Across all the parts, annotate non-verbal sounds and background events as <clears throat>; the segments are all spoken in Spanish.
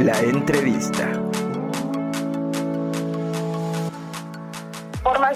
La entrevista.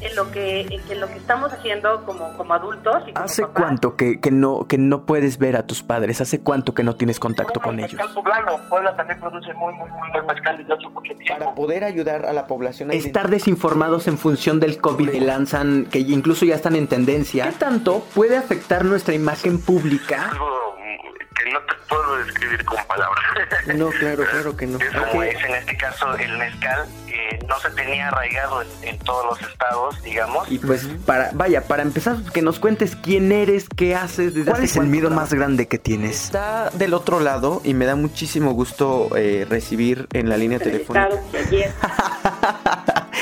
en lo que, en lo que estamos haciendo como, como adultos. Y como ¿Hace papás. cuánto que, que no, que no puedes ver a tus padres? ¿Hace cuánto que no tienes contacto con ellos? Poblano. Puebla también produce muy, muy, muy buen mezcal desde hace mucho tiempo. Para poder ayudar a la población a estar desinformados en función del COVID que lanzan, que incluso ya están en tendencia. ¿Qué tanto puede afectar nuestra imagen pública? Algo que no te puedo describir con palabras. No, claro, claro que no. Es como Ok. es en este caso el mezcal, que no se tenía arraigado en, en todos los estados, digamos. Y pues para, vaya, para empezar, que nos cuentes quién eres, qué haces, desde ¿Cuál es el miedo más grande que tienes? Está del otro lado y me da muchísimo gusto eh, recibir en la línea telefónica. <laughs>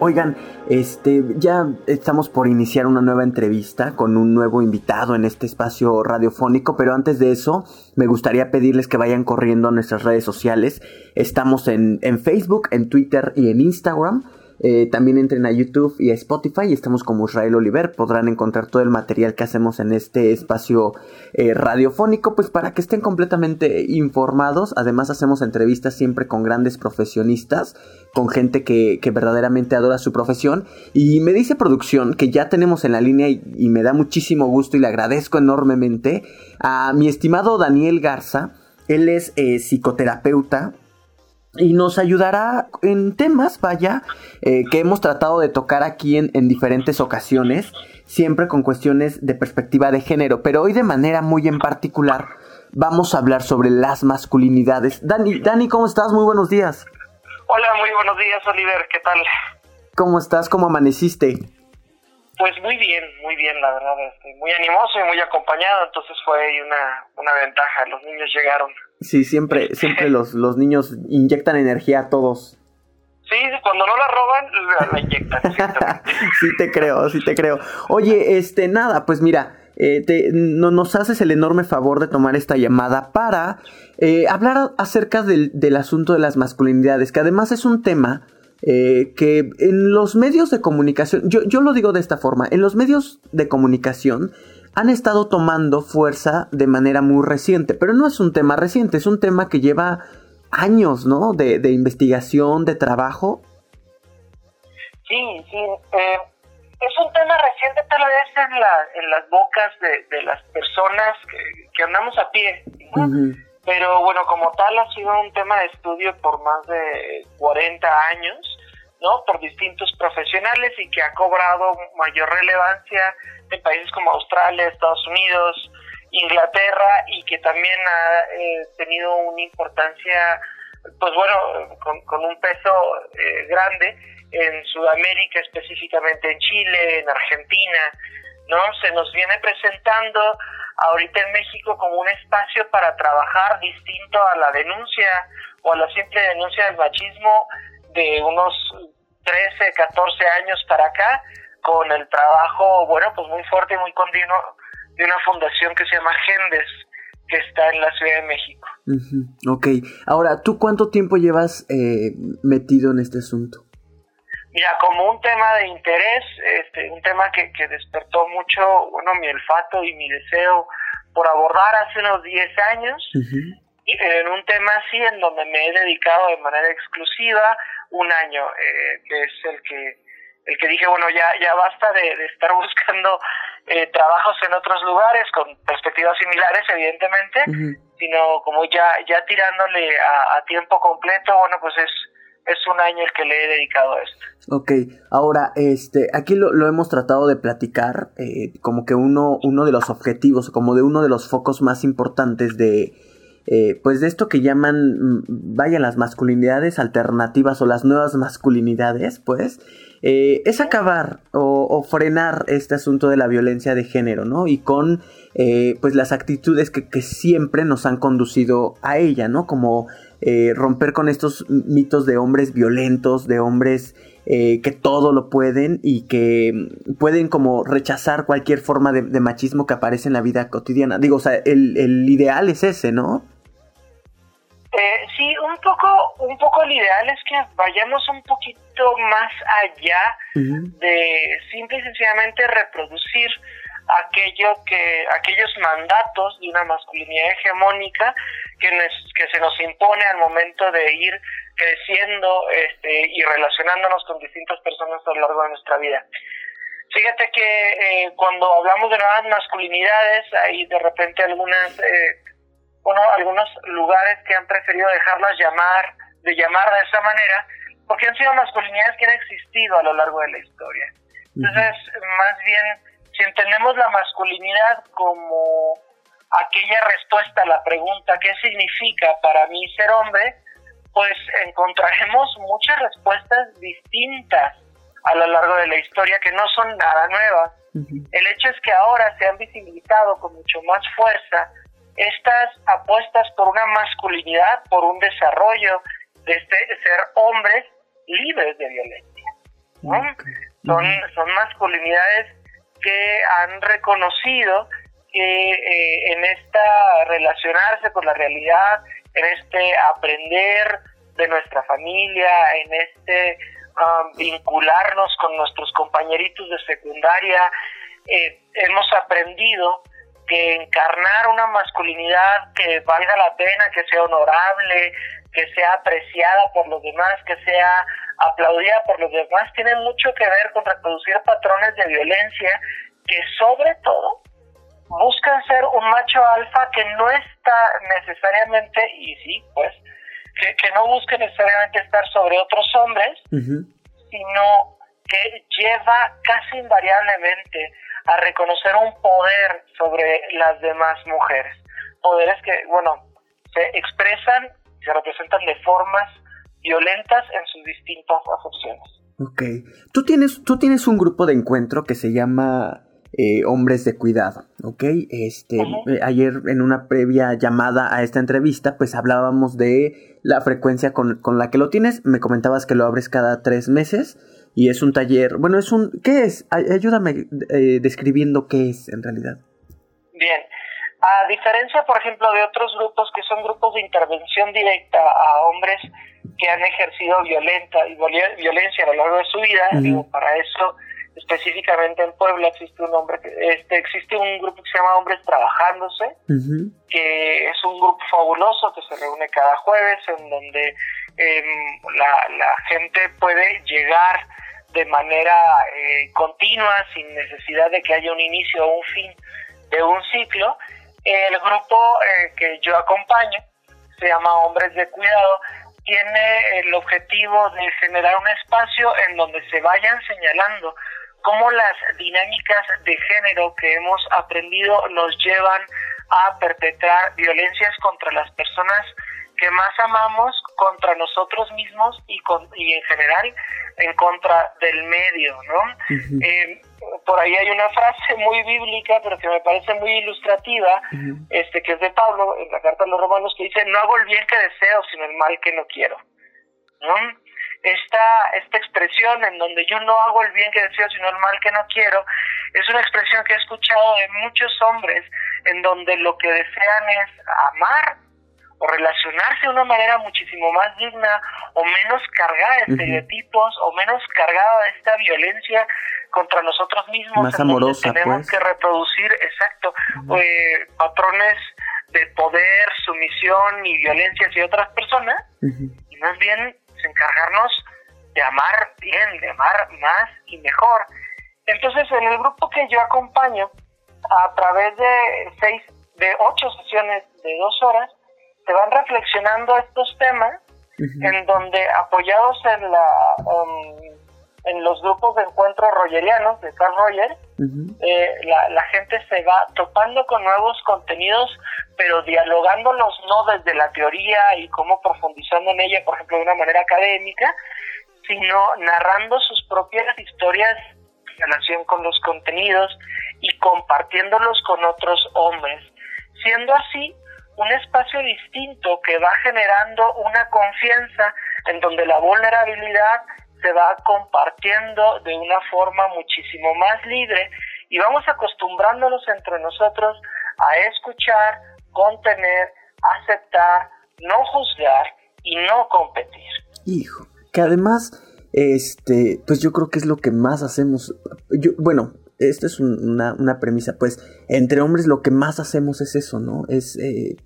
Oigan, este, ya estamos por iniciar una nueva entrevista con un nuevo invitado en este espacio radiofónico, pero antes de eso, me gustaría pedirles que vayan corriendo a nuestras redes sociales. Estamos en, en Facebook, en Twitter y en Instagram. Eh, también entren a YouTube y a Spotify y estamos como Israel Oliver. Podrán encontrar todo el material que hacemos en este espacio eh, radiofónico, pues para que estén completamente informados. Además hacemos entrevistas siempre con grandes profesionistas, con gente que, que verdaderamente adora su profesión. Y me dice producción que ya tenemos en la línea y, me da muchísimo gusto y le agradezco enormemente a mi estimado Daniel Garza. Él es eh, psicoterapeuta, y nos ayudará en temas, vaya, eh, que hemos tratado de tocar aquí en, en diferentes ocasiones, siempre con cuestiones de perspectiva de género, pero hoy de manera muy en particular vamos a hablar sobre las masculinidades. Dani, Dani, ¿cómo estás? Muy buenos días. Hola, muy buenos días, Oliver. ¿Qué tal? ¿Cómo estás? ¿Cómo amaneciste? Pues muy bien, muy bien, la verdad. Este, muy animoso y muy acompañado, entonces fue una, una ventaja. Los niños llegaron. Sí, siempre, siempre los, los niños inyectan energía a todos. Sí, cuando no la roban, la, la inyectan. <laughs> sí te creo, sí te creo. Oye, este, nada, pues mira, eh, te- no, nos haces el enorme favor de tomar esta llamada para eh, hablar acerca del, del asunto de las masculinidades, que además es un tema eh, que en los medios de comunicación, yo, yo lo digo de esta forma, en los medios de comunicación han estado tomando fuerza de manera muy reciente, pero no es un tema reciente, es un tema que lleva años, ¿no? De, de investigación, de trabajo. Sí, sí. eh, es un tema reciente tal vez en, la, en las bocas de, de las personas que, que andamos a pie. Pero bueno, como tal ha sido un tema de estudio por más de 40 años, ¿no? Por distintos profesionales y que ha cobrado mayor relevancia en países como Australia, Estados Unidos, Inglaterra y que también ha eh, tenido una importancia, pues bueno, con, un peso eh, grande en Sudamérica, específicamente en Chile, en Argentina, ¿no? Se nos viene presentando ahorita en México como un espacio para trabajar distinto a la denuncia o a la simple denuncia del machismo de unos 13, 14 años para acá, con el trabajo, bueno, pues muy fuerte y muy continuo de una fundación que se llama Gendes, que está en la Ciudad de México. Ok, ahora, ¿tú cuánto tiempo llevas eh, metido en este asunto? Mira, como un tema de interés, este, un tema que, que despertó mucho, bueno, mi olfato y mi deseo por abordar hace unos 10 años, y en un tema así en donde me he dedicado de manera exclusiva un año, eh, que es el que el que dije, bueno, ya, ya basta de, de estar <laughs> buscando eh, trabajos en otros lugares con perspectivas similares, evidentemente, sino como ya, ya tirándole a, tiempo completo, bueno, pues es, es un año el que le he dedicado a esto. Ok, ahora, este, aquí lo, lo hemos tratado de platicar, eh, como que uno, uno de los objetivos, como de uno de los focos más importantes de, eh, pues de esto que llaman, mm, vaya, las masculinidades alternativas o las nuevas masculinidades, pues, eh, es acabar o, frenar este asunto de la violencia de género, ¿no? Y con, eh, pues, las actitudes que, siempre nos han conducido a ella, ¿no? Como romper con estos mitos de hombres violentos, de hombres que todo lo pueden y que pueden como rechazar cualquier forma de, machismo que aparece en la vida cotidiana. Digo, o sea, el, el ideal es ese, ¿no? Eh, sí, un poco, un poco el ideal es que vayamos un poquito más allá de simple y sencillamente reproducir aquello que, aquellos mandatos de una masculinidad hegemónica que, que se nos impone al momento de ir creciendo este, y relacionándonos con distintas personas a lo largo de nuestra vida. Fíjate que eh, cuando hablamos de nuevas masculinidades, hay de repente algunas eh, bueno, algunos lugares que han preferido dejarlas llamar, de llamar de esa manera, porque han sido masculinidades que han existido a lo largo de la historia. Entonces, más bien, si entendemos la masculinidad como aquella respuesta a la pregunta ¿qué significa para mí ser hombre? Pues encontraremos muchas respuestas distintas a lo largo de la historia que no son nada nuevas. El hecho es que ahora se han visibilizado con mucho más fuerza estas apuestas por una masculinidad, por un desarrollo de, este, ser hombres libres de violencia. Son, son masculinidades que han reconocido que eh, en esta relacionarse con la realidad, en este aprender de nuestra familia, en este um, vincularnos con nuestros compañeritos de secundaria, eh, hemos aprendido que encarnar una masculinidad que valga la pena, que sea honorable, que sea apreciada por los demás, que sea aplaudida por los demás, tiene mucho que ver con reproducir patrones de violencia que sobre todo buscan ser un macho alfa que no está necesariamente, y sí, pues, que, no busque necesariamente estar sobre otros hombres, sino que lleva casi invariablemente a reconocer un poder sobre las demás mujeres. Poderes que, bueno, se expresan, se representan de formas violentas en sus distintas acepciones. Ok. Tú tienes, tú tienes un grupo de encuentro que se llama eh, Hombres de Cuidado, ¿ok? Este, eh, ayer en una previa llamada a esta entrevista, pues hablábamos de la frecuencia con, con la que lo tienes. Me comentabas que lo abres cada tres meses y es un taller, bueno, es un, ¿qué es? Ayúdame eh, describiendo qué es en realidad. Bien, a diferencia, por ejemplo, de otros grupos que son grupos de intervención directa a hombres que han ejercido violenta, violencia a lo largo de su vida, digo, para eso específicamente en Puebla existe un hombre este existe un grupo que se llama Hombres Trabajándose, que es un grupo fabuloso que se reúne cada jueves en donde la, la gente puede llegar de manera eh, continua, sin necesidad de que haya un inicio o un fin de un ciclo. El grupo eh, que yo acompaño, se llama Hombres de Cuidado, tiene el objetivo de generar un espacio en donde se vayan señalando cómo las dinámicas de género que hemos aprendido nos llevan a perpetrar violencias contra las personas que más amamos contra nosotros mismos y, con, y en general en contra del medio, ¿no? Eh, por ahí hay una frase muy bíblica, pero que me parece muy ilustrativa, este que es de Pablo en la carta a los romanos, que dice, no hago el bien que deseo, sino el mal que no quiero. ¿no? Esta, esta expresión en donde yo no hago el bien que deseo, sino el mal que no quiero, es una expresión que he escuchado de muchos hombres en donde lo que desean es amar o relacionarse de una manera muchísimo más digna o menos cargada de estereotipos o menos cargada de esta violencia contra nosotros mismos. Más amorosa, tenemos pues. que reproducir, exacto, eh, patrones de poder, sumisión y violencia hacia otras personas y más bien encargarnos de amar bien, de amar más y mejor. Entonces, en el grupo que yo acompaño, a través de seis, de ocho sesiones de dos horas, se van reflexionando estos temas, en donde apoyados en la um, en los grupos de encuentro rogerianos de Carl Roger, eh, la, la, gente se va topando con nuevos contenidos, pero dialogándolos no desde la teoría y cómo profundizando en ella, por ejemplo, de una manera académica, sino narrando sus propias historias en relación con los contenidos y compartiéndolos con otros hombres, siendo así un espacio distinto que va generando una confianza en donde la vulnerabilidad se va compartiendo de una forma muchísimo más libre y vamos acostumbrándonos entre nosotros a escuchar, contener, aceptar, no juzgar y no competir. Hijo, que además, este, pues yo creo que es lo que más hacemos. Yo, bueno, esta es una, una, premisa, pues entre hombres lo que más hacemos es eso, ¿no? Es eh,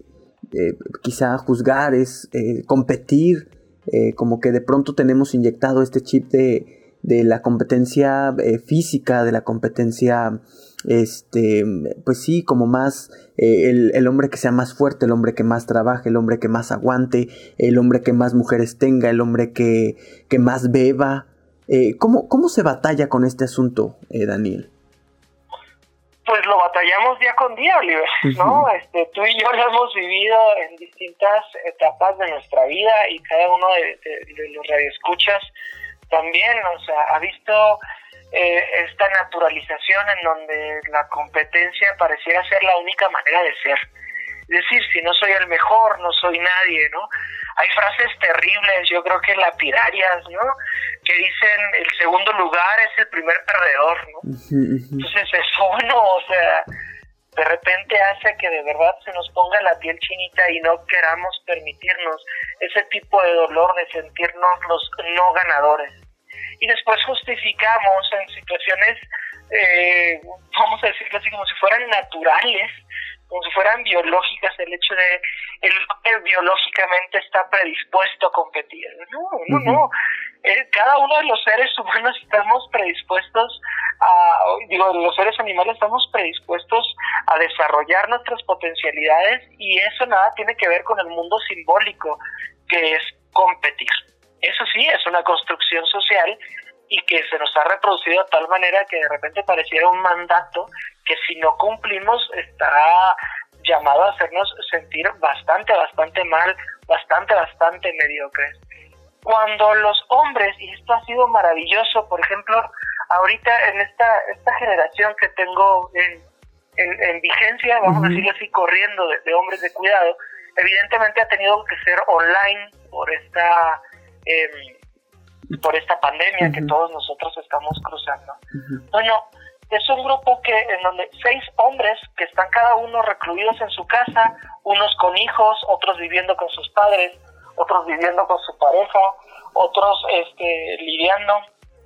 eh, quizá juzgar, es eh, competir, eh, como que de pronto tenemos inyectado este chip de, de la competencia eh, física, de la competencia, este, pues sí, como más el, el, hombre que sea más fuerte, el hombre que más trabaje, el hombre que más aguante, el hombre que más mujeres tenga, el hombre que, que más beba. ¿cómo, ¿Cómo se batalla con este asunto, Daniel? Día con día, Oliver, ¿no? Este, tú y yo <laughs> lo hemos vivido en distintas etapas de nuestra vida y cada uno de, de, de los radioescuchas también, o sea, ha visto eh, esta naturalización en donde la competencia pareciera ser la única manera de ser. Es decir, si no soy el mejor, no soy nadie, ¿no? Hay frases terribles, yo creo que lapidarias, ¿no? Que dicen el segundo lugar es el primer perdedor, ¿no? Entonces eso, bueno, <laughs> o sea, de repente hace que de verdad se nos ponga la piel chinita y no queramos permitirnos ese tipo de dolor de sentirnos los no ganadores. Y después justificamos en situaciones, eh, vamos a decirlo así, como si fueran naturales, como si fueran biológicas, el hecho de el hombre biológicamente está predispuesto a competir. No, no, no. Eh, cada uno de los seres humanos estamos predispuestos a, digo, los seres animales estamos predispuestos a desarrollar nuestras potencialidades y eso nada tiene que ver con el mundo simbólico, que es competir. Eso sí, es una construcción social y que se nos ha reproducido de tal manera que de repente pareciera un mandato que si no cumplimos estará llamado a hacernos sentir bastante, bastante mal, bastante, bastante mediocres. Cuando los hombres, y esto ha sido maravilloso, por ejemplo, ahorita en esta, esta generación que tengo en, en, en vigencia, vamos a decirlo así, corriendo de, de, hombres de cuidado, evidentemente ha tenido que ser online por esta... Eh, por esta pandemia uh -huh. que todos nosotros estamos cruzando. Uh -huh. Bueno, es un grupo que en donde seis hombres que están cada uno recluidos en su casa, unos con hijos, otros viviendo con sus padres, otros viviendo con su pareja, otros este, lidiando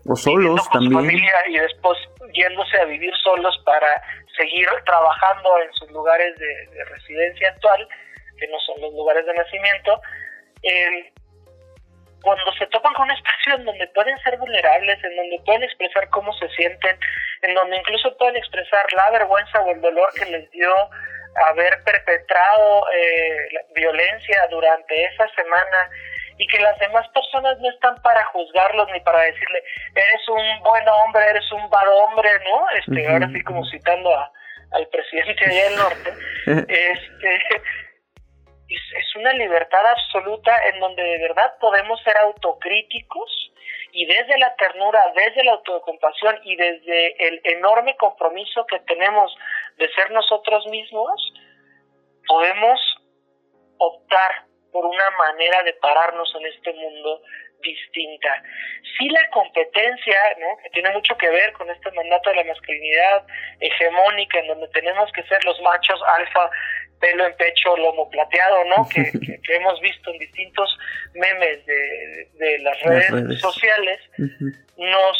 o solos con también su familia y después yéndose a vivir solos para seguir trabajando en sus lugares de, de residencia actual, que no son los lugares de nacimiento. Eh, cuando se topan con un espacio en donde pueden ser vulnerables, en donde pueden expresar cómo se sienten, en donde incluso pueden expresar la vergüenza o el dolor que les dio haber perpetrado eh, violencia durante esa semana y que las demás personas no están para juzgarlos ni para decirle eres un buen hombre, eres un bad hombre, ¿no? Este, uh -huh. ahora sí como citando a, al presidente del norte, <laughs> este es, una libertad absoluta en donde de verdad podemos ser autocríticos y desde la ternura, desde la autocompasión y desde el enorme compromiso que tenemos de ser nosotros mismos, podemos optar por una manera de pararnos en este mundo distinta. Sí la competencia, ¿no? que tiene mucho que ver con este mandato de la masculinidad hegemónica, en donde tenemos que ser los machos alfa, pelo en pecho, lomo plateado, ¿no? <laughs> que, hemos visto en distintos memes de, las, redes sociales, nos,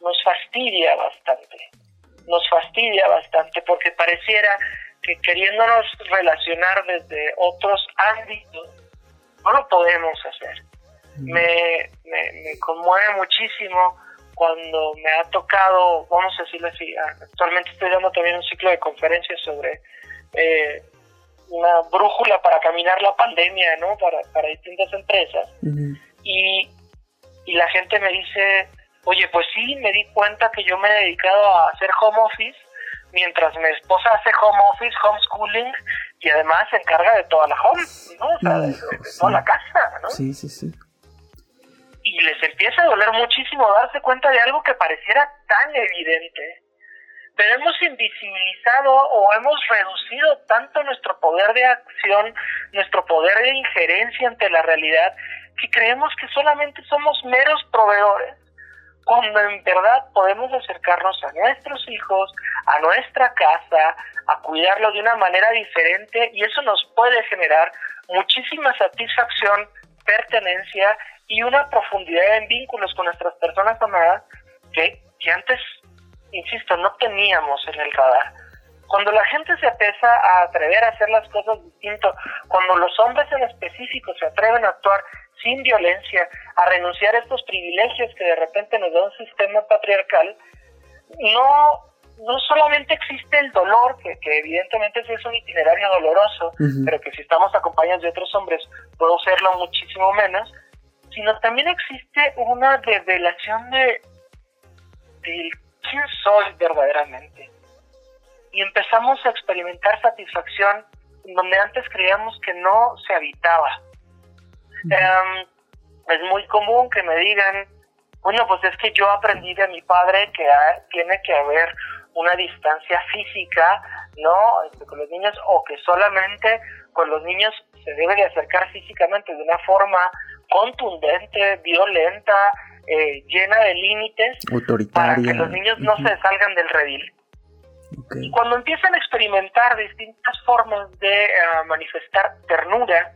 nos fastidia bastante. Nos fastidia bastante porque pareciera que queriéndonos relacionar desde otros ámbitos, no lo podemos hacer me, me, conmueve muchísimo cuando me ha tocado, vamos a decirlo así, actualmente estoy dando también un ciclo de conferencias sobre eh, una brújula para caminar la pandemia, ¿no? Para, para distintas empresas. y, y la gente me dice, oye, pues sí, me di cuenta que yo me he dedicado a hacer home office mientras mi esposa hace home office, homeschooling y además se encarga de toda la home, ¿no? O sea, de, toda la casa, ¿no? Sí, sí, sí y les empieza a doler muchísimo darse cuenta de algo que pareciera tan evidente. Pero hemos invisibilizado o hemos reducido tanto nuestro poder de acción, nuestro poder de injerencia ante la realidad, que creemos que solamente somos meros proveedores, cuando en verdad podemos acercarnos a nuestros hijos, a nuestra casa, a cuidarlo de una manera diferente y eso nos puede generar muchísima satisfacción, pertenencia y una profundidad en vínculos con nuestras personas amadas que, que antes, insisto, no teníamos en el radar. Cuando la gente se empieza a atrever a hacer las cosas distinto, cuando los hombres en específico se atreven a actuar sin violencia, a renunciar a estos privilegios que de repente nos da un sistema patriarcal, no, no solamente existe el dolor, que, que evidentemente es un itinerario doloroso, pero que si estamos acompañados de otros hombres puedo serlo muchísimo menos, sino también existe una revelación de, de quién soy verdaderamente. Y empezamos a experimentar satisfacción donde antes creíamos que no se habitaba. Em, es muy común que me digan, bueno, pues es que yo aprendí de mi padre que tiene que haber una distancia física, ¿no? Este, con los niños, o que solamente con los niños se debe de acercar físicamente de una forma contundente, violenta, eh, llena de límites, para que los niños no se salgan del redil. Y cuando empiezan a experimentar distintas formas de eh, manifestar ternura,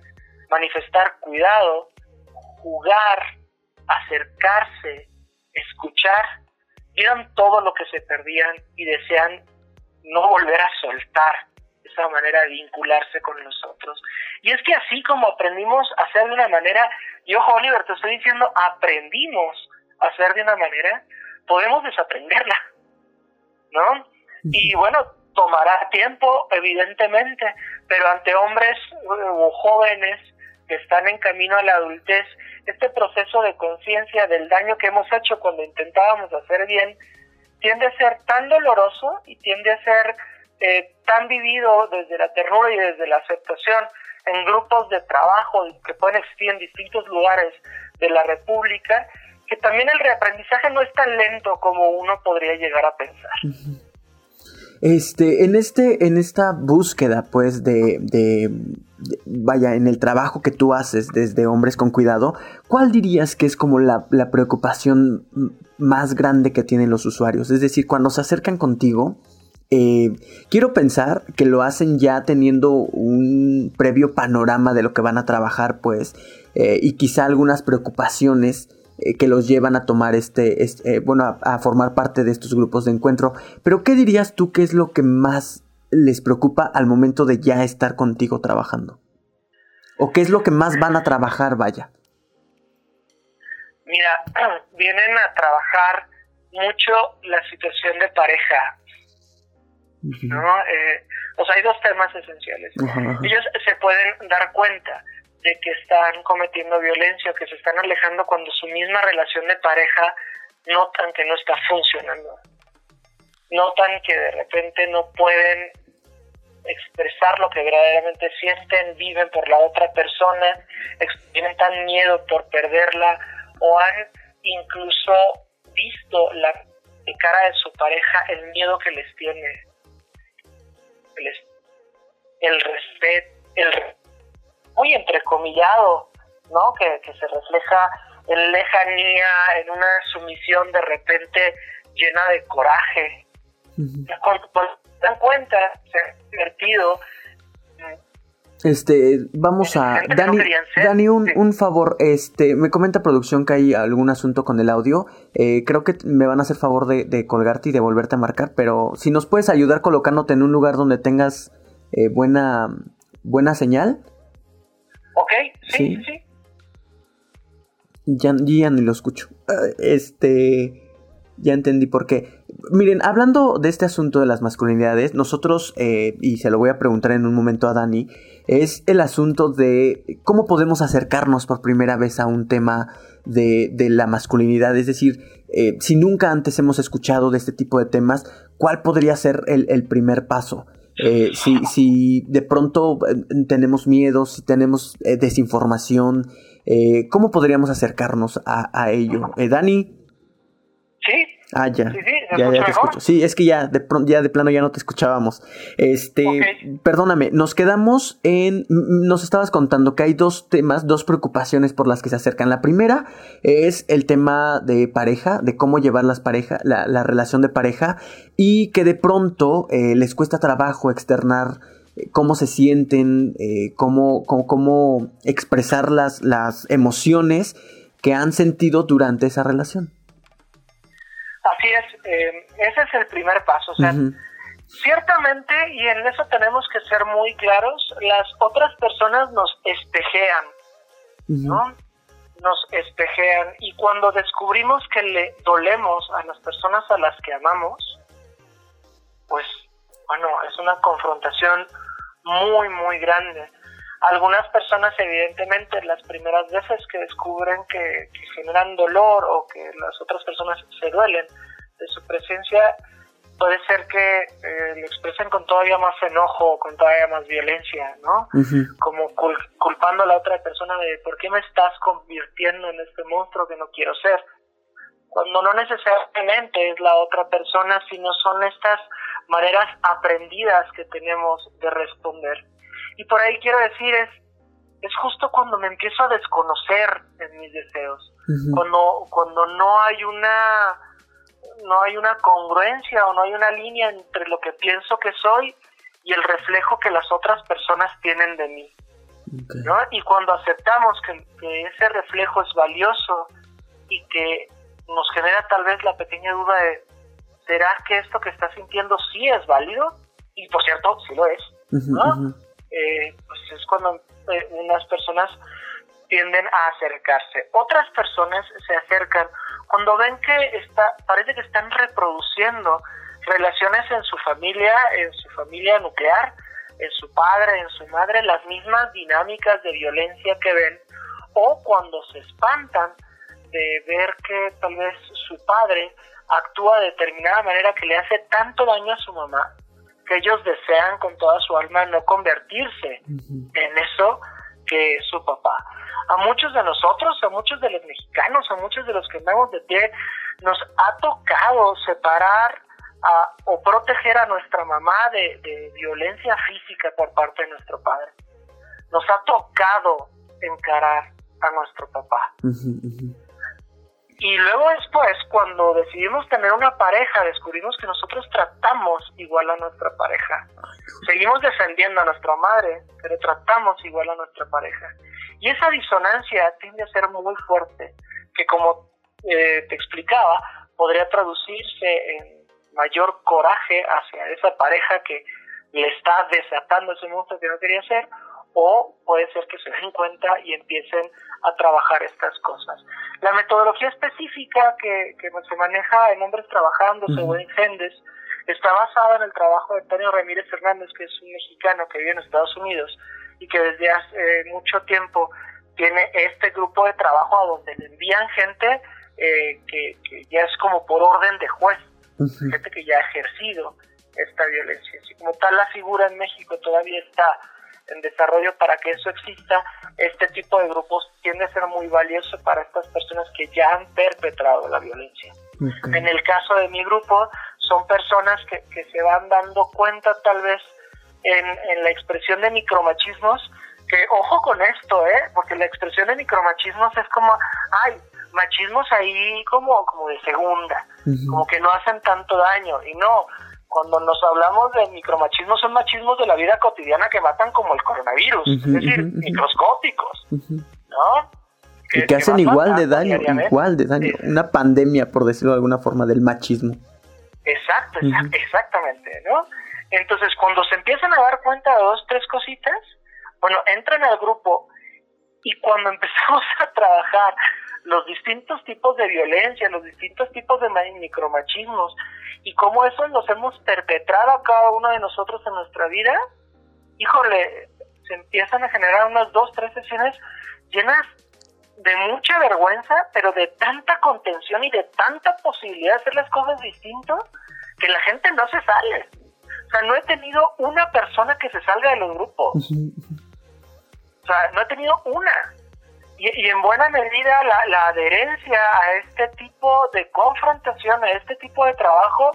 manifestar cuidado, jugar, acercarse, escuchar, vieron todo lo que se perdían y desean no volver a soltar esa manera de vincularse con los otros. Y es que así como aprendimos a hacer de una manera, y ojo Oliver, te estoy diciendo, aprendimos a hacer de una manera, podemos desaprenderla, ¿no? Y bueno, tomará tiempo, evidentemente, pero ante hombres o jóvenes que están en camino a la adultez, este proceso de conciencia del daño que hemos hecho cuando intentábamos hacer bien, tiende a ser tan doloroso y tiende a ser eh, tan vivido desde la ternura y desde la aceptación en grupos de trabajo que pueden existir en distintos lugares de la República, que también el reaprendizaje no es tan lento como uno podría llegar a pensar. Este, en este, en esta búsqueda, pues, de, de, vaya, en el trabajo que tú haces desde Hombres con Cuidado, ¿cuál dirías que es como la, la preocupación más grande que tienen los usuarios? Es decir, cuando se acercan contigo, eh, quiero pensar que lo hacen ya teniendo un previo panorama de lo que van a trabajar, pues, eh, y quizá algunas preocupaciones eh, que los llevan a tomar este, bueno, a, formar parte de estos grupos de encuentro. Pero, ¿qué dirías tú que es lo que más les preocupa al momento de ya estar contigo trabajando? ¿O qué es lo que más van a trabajar, vaya? Mira, <clears throat> vienen a trabajar mucho la situación de pareja, ¿no? Eh, o sea, hay dos temas esenciales. Ellos se pueden dar cuenta de que están cometiendo violencia, que se están alejando cuando su misma relación de pareja notan que no está funcionando. Notan que de repente no pueden expresar lo que verdaderamente sienten, viven por la otra persona, experimentan miedo por perderla o han incluso visto la cara de su pareja el miedo que les tiene, el respeto, el muy entrecomillado, ¿no? Que, que se refleja en lejanía, en una sumisión de repente llena de coraje. Cuando, se dan cuenta, se ha divertido. Este, vamos a... Dani, Dani un, un, favor, este, me comenta producción que hay algún asunto con el audio. Eh, creo que me van a hacer favor de, de, colgarte y de volverte a marcar, pero si nos puedes ayudar colocándote en un lugar donde tengas eh, buena, buena señal. Ok, sí, sí. sí. Ya, ya ni lo escucho. Ah, este... Ya entendí por qué. Miren, hablando de este asunto de las masculinidades, nosotros, eh, y se lo voy a preguntar en un momento a Dani, es el asunto de cómo podemos acercarnos por primera vez a un tema de, de la masculinidad. Es decir, eh, si nunca antes hemos escuchado de este tipo de temas, ¿cuál podría ser el, primer paso? Eh, si, si, de pronto eh, tenemos miedo, si tenemos eh, desinformación, eh, ¿cómo podríamos acercarnos a, a ello? Dani. Sí. Ah, ya. Sí, sí, ya, ya te escucho. Sí, es que ya de, ya de plano ya no te escuchábamos. Este, okay. perdóname, nos quedamos en. Nos estabas contando que hay dos temas, dos preocupaciones por las que se acercan. La primera es el tema de pareja, de cómo llevar las parejas, la, la, relación de pareja, y que de pronto eh, les cuesta trabajo externar eh, cómo se sienten, eh, cómo, cómo, cómo expresar las, las emociones que han sentido durante esa relación. Así es, eh, ese es el primer paso. O sea, uh -huh. ciertamente, y en eso tenemos que ser muy claros, las otras personas nos espejean, uh -huh. ¿no? Nos espejean. Y cuando descubrimos que le dolemos a las personas a las que amamos, pues, bueno, es una confrontación muy, muy grande. Algunas personas, evidentemente, las primeras veces que descubren que, que, generan dolor o que las otras personas se duelen de su presencia, puede ser que eh, lo expresen con todavía más enojo, con todavía más violencia, ¿no? Uh -huh. Como cul culpando a la otra persona de por qué me estás convirtiendo en este monstruo que no quiero ser. Cuando no necesariamente es la otra persona, sino son estas maneras aprendidas que tenemos de responder. Y por ahí quiero decir, es, es justo cuando me empiezo a desconocer en mis deseos, uh -huh. cuando, cuando no hay una no hay una congruencia o no hay una línea entre lo que pienso que soy y el reflejo que las otras personas tienen de mí. Okay. ¿no? Y cuando aceptamos que, que, ese reflejo es valioso y que nos genera tal vez la pequeña duda de, ¿será que esto que estás sintiendo sí es válido? Y por cierto, sí lo es, uh -huh, ¿no? Uh -huh eh, pues es cuando eh, unas personas tienden a acercarse. Otras personas se acercan cuando ven que está, parece que están reproduciendo relaciones en su familia, en su familia nuclear, en su padre, en su madre, las mismas dinámicas de violencia que ven, o cuando se espantan de ver que tal vez su padre actúa de determinada manera que le hace tanto daño a su mamá, que ellos desean con toda su alma no convertirse uh -huh. en eso que es su papá. A muchos de nosotros, a muchos de los mexicanos, a muchos de los que andamos de pie, nos ha tocado separar a, o proteger a nuestra mamá de, de violencia física por parte de nuestro padre. Nos ha tocado encarar a nuestro papá. Uh -huh. Y luego después, cuando decidimos tener una pareja, descubrimos que nosotros tratamos igual a nuestra pareja. Seguimos defendiendo a nuestra madre, pero tratamos igual a nuestra pareja. Y esa disonancia tiende a ser muy fuerte, que como eh, te explicaba, podría traducirse en mayor coraje hacia esa pareja que le está desatando ese monstruo que no quería ser, o puede ser que se den cuenta y empiecen a trabajar estas cosas. La metodología específica que, que se maneja en Hombres Trabajando, según Gendes, está basada en el trabajo de Antonio Ramírez Fernández, que es un mexicano que vive en Estados Unidos y que desde hace eh, mucho tiempo tiene este grupo de trabajo a donde le envían gente eh, que, que, ya es como por orden de juez, gente que ya ha ejercido esta violencia. Si como tal la figura en México todavía está en desarrollo para que eso exista, este tipo de grupos tiende a ser muy valioso para estas personas que ya han perpetrado la violencia. En el caso de mi grupo, son personas que, que se van dando cuenta tal vez en, en la expresión de micromachismos, que ojo con esto, ¿eh? porque la expresión de micromachismos es como, ay, machismos ahí como, como de segunda, como que no hacen tanto daño, y no, cuando nos hablamos de micromachismos son machismos de la vida cotidiana que matan como el coronavirus, es decir, microscópicos, ¿no? y que, hacen igual de daño, igual de daño, una pandemia, por decirlo de alguna forma, del machismo. Exacto, exactamente, ¿no? Entonces, cuando se empiezan a dar cuenta de dos, tres cositas, bueno, entran al grupo y cuando <laughs> empezamos a trabajar los distintos tipos de violencia, los distintos tipos de micromachismos y cómo eso los hemos perpetrado a cada uno de nosotros en nuestra vida, híjole, se empiezan a generar unas dos, tres sesiones llenas de mucha vergüenza, pero de tanta contención y de tanta posibilidad de hacer las cosas distintas que la gente no se sale. O sea, no he tenido una persona que se salga de los grupos. O sea, no he tenido una. Y, en buena medida la, adherencia a este tipo de confrontación, a este tipo de trabajo,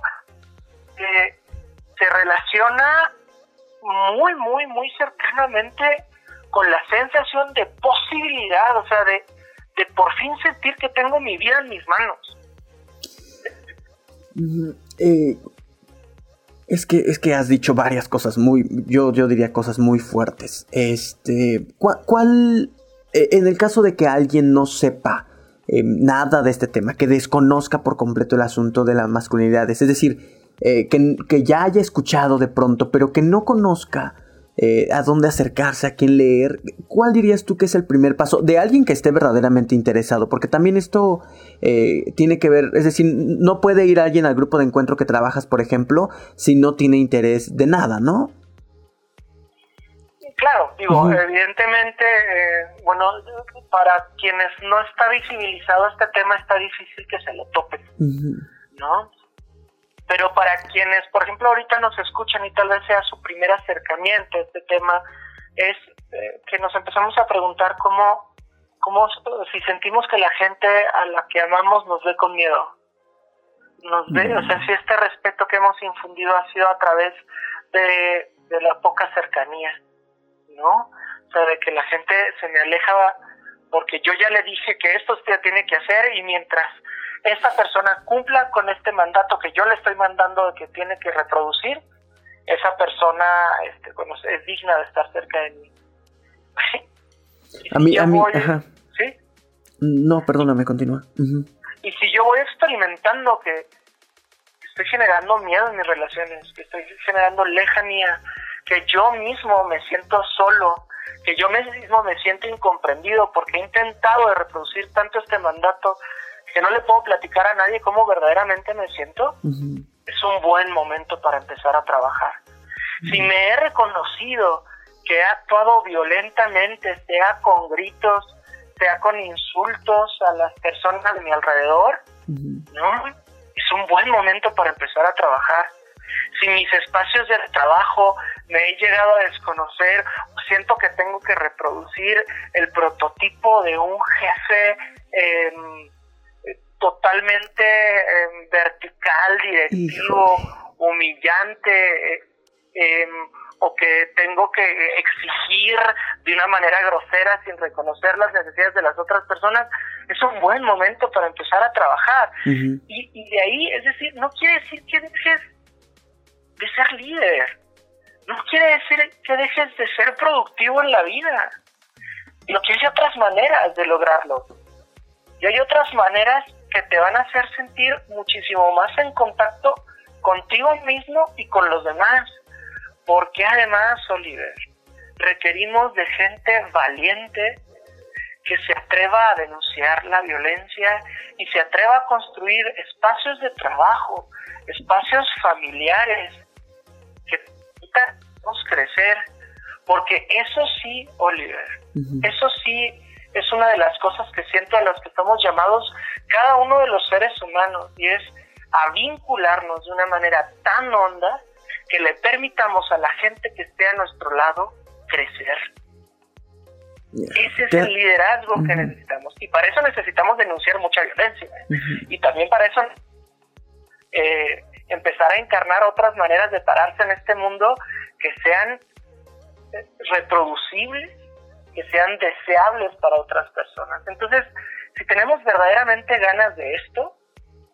eh, se relaciona muy, muy, muy cercanamente con la sensación de posibilidad, o sea, de, de por fin sentir que tengo mi vida en mis manos. Eh, es que, es que has dicho varias cosas muy, yo, yo diría cosas muy fuertes. Este, ¿cuál, en el caso de que alguien no sepa eh, nada de este tema, que desconozca por completo el asunto de la masculinidad, es decir, eh, que, que, ya haya escuchado de pronto, pero que no conozca eh, a dónde acercarse, a quién leer. ¿Cuál dirías tú que es el primer paso de alguien que esté verdaderamente interesado? Porque también esto eh, tiene que ver, es decir, no puede ir alguien al grupo de encuentro que trabajas, por ejemplo, si no tiene interés de nada, ¿no? Claro, digo, evidentemente, eh, bueno, para quienes no está visibilizado este tema está difícil que se lo topen, ¿no? Pero para quienes, por ejemplo, ahorita nos escuchan y tal vez sea su primer acercamiento a este tema, es eh, que nos empezamos a preguntar cómo, cómo, si sentimos que la gente a la que amamos nos ve con miedo. Nos ve, o sea, si este respeto que hemos infundido ha sido a través de, de la poca cercanía, ¿no? O sea, de que la gente se me aleja porque yo ya le dije que esto usted tiene que hacer y mientras esa persona cumpla con este mandato que yo le estoy mandando de que tiene que reproducir, esa persona este, es digna de estar cerca de mí. <laughs> a mí, a mí, ¿sí? No, perdóname, continúa. Y si yo voy experimentando que estoy generando miedo en mis relaciones, que estoy generando lejanía, que yo mismo me siento solo, que yo mismo me siento incomprendido porque he intentado de reproducir tanto este mandato que no le puedo platicar a nadie cómo verdaderamente me siento, es un buen momento para empezar a trabajar. Si me he reconocido que he actuado violentamente, sea con gritos, sea con insultos a las personas de mi alrededor, ¿no? Es un buen momento para empezar a trabajar. Si mis espacios de trabajo me he llegado a desconocer, siento que tengo que reproducir el prototipo de un jefe eh, totalmente em, vertical, directivo, humillante, eh, em, o que tengo que exigir de una manera grosera sin reconocer las necesidades de las otras personas, es un buen momento para empezar a trabajar. y, y de ahí, es decir, no quiere decir que dejes de ser líder, no quiere decir que dejes de ser productivo en la vida. Lo que hay otras maneras de lograrlo. Y hay otras maneras que te van a hacer sentir muchísimo más en contacto contigo mismo y con los demás. Porque además, Oliver, requerimos de gente valiente que se atreva a denunciar la violencia y se atreva a construir espacios de trabajo, espacios familiares podamos crecer. Porque eso sí, Oliver, eso sí es una de las cosas que siento a las que estamos llamados cada uno de los seres humanos y es a vincularnos de una manera tan honda que le permitamos a la gente que esté a nuestro lado crecer. Ese es el liderazgo que necesitamos. Y para eso necesitamos denunciar mucha violencia. Y también para eso eh, empezar a encarnar otras maneras de pararse en este mundo que sean eh, reproducibles, que sean deseables para otras personas. Entonces, si tenemos verdaderamente ganas de esto,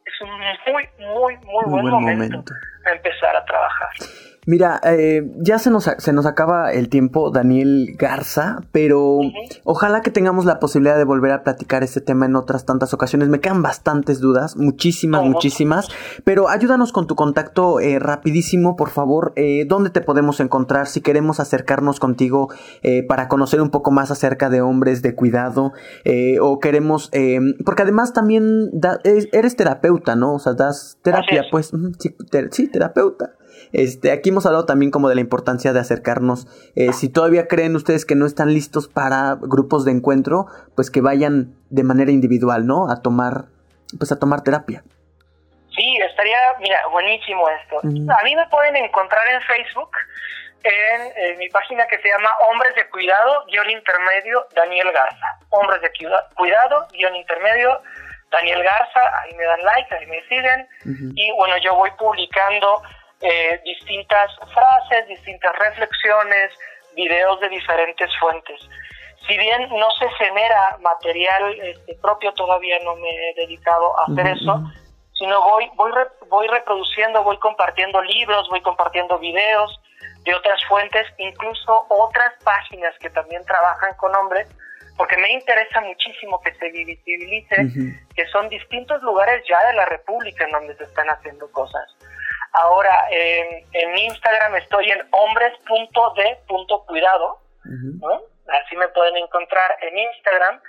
es un muy, muy, muy, buen, momento, a empezar a trabajar. Mira, eh, ya se nos, se nos acaba el tiempo, Daniel Garza, pero ojalá que tengamos la posibilidad de volver a platicar este tema en otras tantas ocasiones. Me quedan bastantes dudas, muchísimas, muchísimas, pero ayúdanos con tu contacto eh, rapidísimo, por favor. Eh, ¿Dónde te podemos encontrar si queremos acercarnos contigo eh, para conocer un poco más acerca de hombres de cuidado? o queremos, porque además también eres terapeuta, ¿no? O sea, das terapia, pues, sí, terapeuta. Este, aquí hemos hablado también como de la importancia de acercarnos. Eh, si todavía creen ustedes que no están listos para grupos de encuentro, pues que vayan de manera individual, ¿no? A tomar, pues a tomar terapia. Sí, estaría, mira, buenísimo esto. A mí me pueden encontrar en Facebook, en, mi página que se llama Hombres de Cuidado, guion intermedio, Daniel Garza. Hombres de Cuidado, guion intermedio, Daniel Garza, ahí me dan like, ahí me siguen. Y bueno, yo voy publicando eh, distintas frases, distintas reflexiones, videos de diferentes fuentes. Si bien no se genera material este, propio, todavía no me he dedicado a hacer eso, sino voy, voy, voy reproduciendo, voy compartiendo libros, voy compartiendo videos de otras fuentes, incluso otras páginas que también trabajan con hombres, porque me interesa muchísimo que se visibilice que son distintos lugares ya de la República en donde se están haciendo cosas. Ahora, en Instagram estoy en hombres.de.cuidado, así me pueden encontrar en Instagram,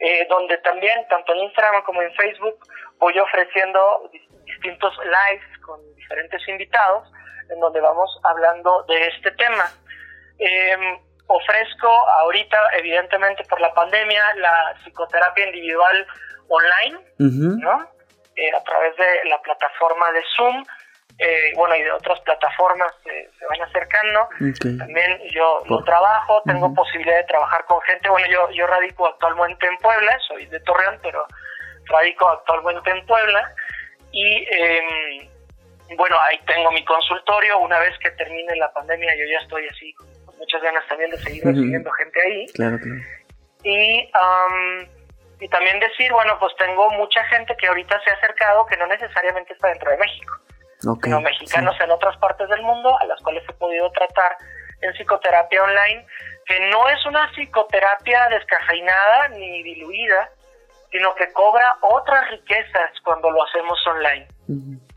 eh, donde también, tanto en Instagram como en Facebook, voy ofreciendo distintos lives con diferentes invitados, en donde vamos hablando de este tema. Em, ofrezco ahorita, evidentemente por la pandemia, la psicoterapia individual online, ¿no? Eh, a través de la plataforma de Zoom eh, bueno, y de otras plataformas se van acercando. También yo lo trabajo, tengo posibilidad de trabajar con gente. Bueno, yo, yo radico actualmente en Puebla, soy de Torreón, pero radico actualmente en Puebla. Y em, bueno, ahí tengo mi consultorio. Una vez que termine la pandemia, yo ya estoy así, con muchas ganas también de seguir recibiendo gente ahí. Claro, claro. Y, y también decir, bueno, pues tengo mucha gente que ahorita se ha acercado que no necesariamente está dentro de México sino mexicanos en otras partes del mundo a las cuales he podido tratar en psicoterapia online, que no es una psicoterapia descafeinada ni diluida, sino que cobra otras riquezas cuando lo hacemos online,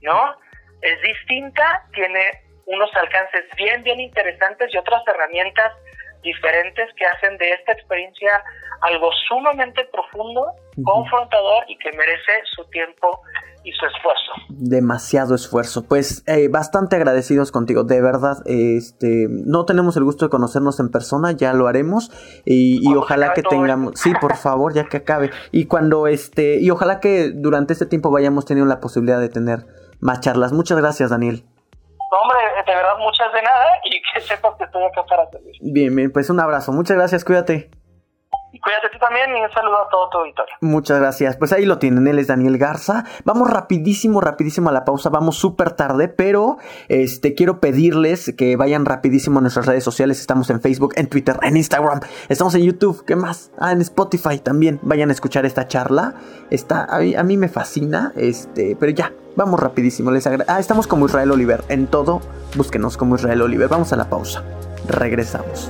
¿no? Es distinta, tiene unos alcances bien, bien interesantes y otras herramientas diferentes que hacen de esta experiencia algo sumamente profundo, confrontador y que merece su tiempo y su esfuerzo. Demasiado esfuerzo. Pues eh, bastante agradecidos contigo, de verdad. Este, no tenemos el gusto de conocernos en persona, ya lo haremos y, ojalá que tengamos, sí, por favor, ya que acabe. Y cuando este, y ojalá que durante este tiempo vayamos teniendo la posibilidad de tener más charlas. Muchas gracias, Daniel. hombre, de verdad, muchas de nada y que sepas que estoy acá para servir. Bien, bien, pues un abrazo. Muchas gracias, cuídate. Cuídate tú también y un saludo a todo tu auditorio. Muchas gracias. Pues ahí lo tienen, él es Daniel Garza. Vamos rapidísimo, rapidísimo a la pausa. Vamos súper tarde, pero este quiero pedirles que vayan rapidísimo a nuestras redes sociales. Estamos en Facebook, en Twitter, en Instagram. Estamos en YouTube. ¿Qué más? Ah, en Spotify también. Vayan a escuchar esta charla. Está, a, mí, me fascina. Este, pero ya, vamos rapidísimo. Les ah, estamos como Israel Oliver. En todo, búsquenos como Israel Oliver. Vamos a la pausa. Regresamos.